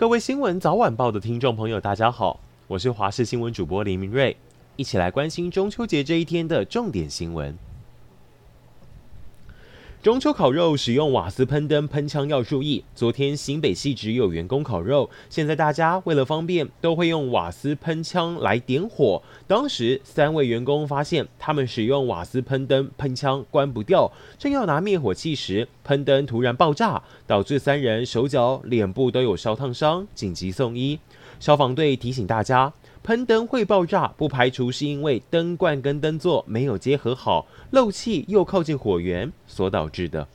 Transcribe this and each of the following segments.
各位新闻早晚报的听众朋友，大家好，我是华视新闻主播林明瑞，一起来关心中秋节这一天的重点新闻。中秋烤肉使用瓦斯喷灯喷枪要注意。昨天新北市只有员工烤肉，现在大家为了方便，都会用瓦斯喷枪来点火。当时三位员工发现他们使用瓦斯喷灯喷枪关不掉，正要拿灭火器时，喷灯突然爆炸，导致三人手脚、脸部都有烧烫伤，紧急送医。消防队提醒大家。喷灯会爆炸，不排除是因为灯冠跟灯座没有结合好，漏气又靠近火源所导致的。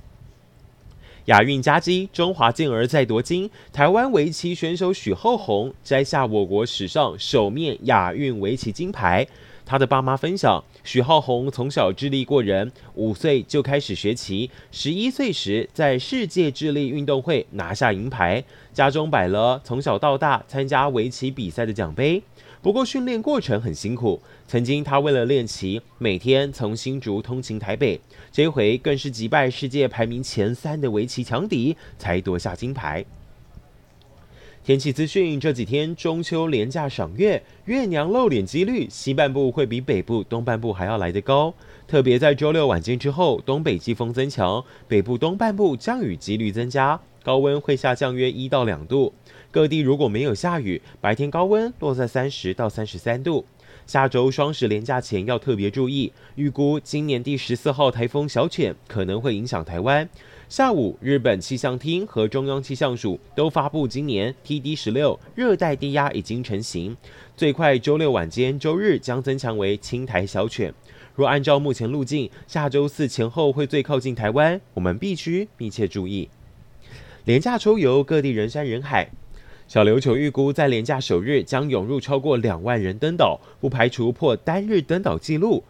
亚运佳绩，中华健儿再夺金，台湾围棋选手许浩红摘下我国史上首面亚运围棋金牌。他的爸妈分享，许浩红从小智力过人，五岁就开始学棋，十一岁时在世界智力运动会拿下银牌，家中摆了从小到大参加围棋比赛的奖杯。不过训练过程很辛苦，曾经他为了练棋，每天从新竹通勤台北，这回更是击败世界排名前三的围棋强敌，才夺下金牌。天气资讯：这几天中秋连假赏月，月娘露脸几率西半部会比北部、东半部还要来得高，特别在周六晚间之后，东北季风增强，北部东半部降雨几率增加，高温会下降约一到两度。各地如果没有下雨，白天高温落在三十到三十三度。下周双十连假前要特别注意，预估今年第十四号台风小犬可能会影响台湾。下午，日本气象厅和中央气象署都发布，今年 TD 十六热带低压已经成型，最快周六晚间、周日将增强为青台小犬。若按照目前路径，下周四前后会最靠近台湾，我们必须密切注意。连假出游，各地人山人海。小琉球预估在廉价首日将涌入超过两万人登岛，不排除破单日登岛纪录。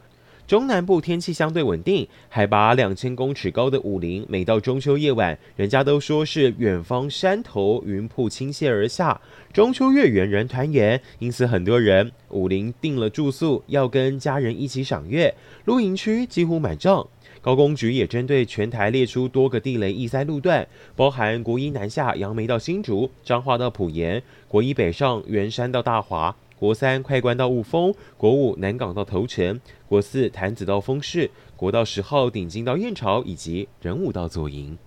中南部天气相对稳定，海拔两千公尺高的武陵，每到中秋夜晚，人家都说是远方山头云瀑倾泻而下，中秋月圆人团圆，因此很多人武陵订了住宿，要跟家人一起赏月，露营区几乎满帐。高工局也针对全台列出多个地雷易塞路段，包含国一南下杨梅到新竹、彰化到埔盐、国一北上员山到大华、国三快关到雾峰、国五南港到头城、国四潭子到丰市、国道十号顶金到燕巢以及仁武到左营。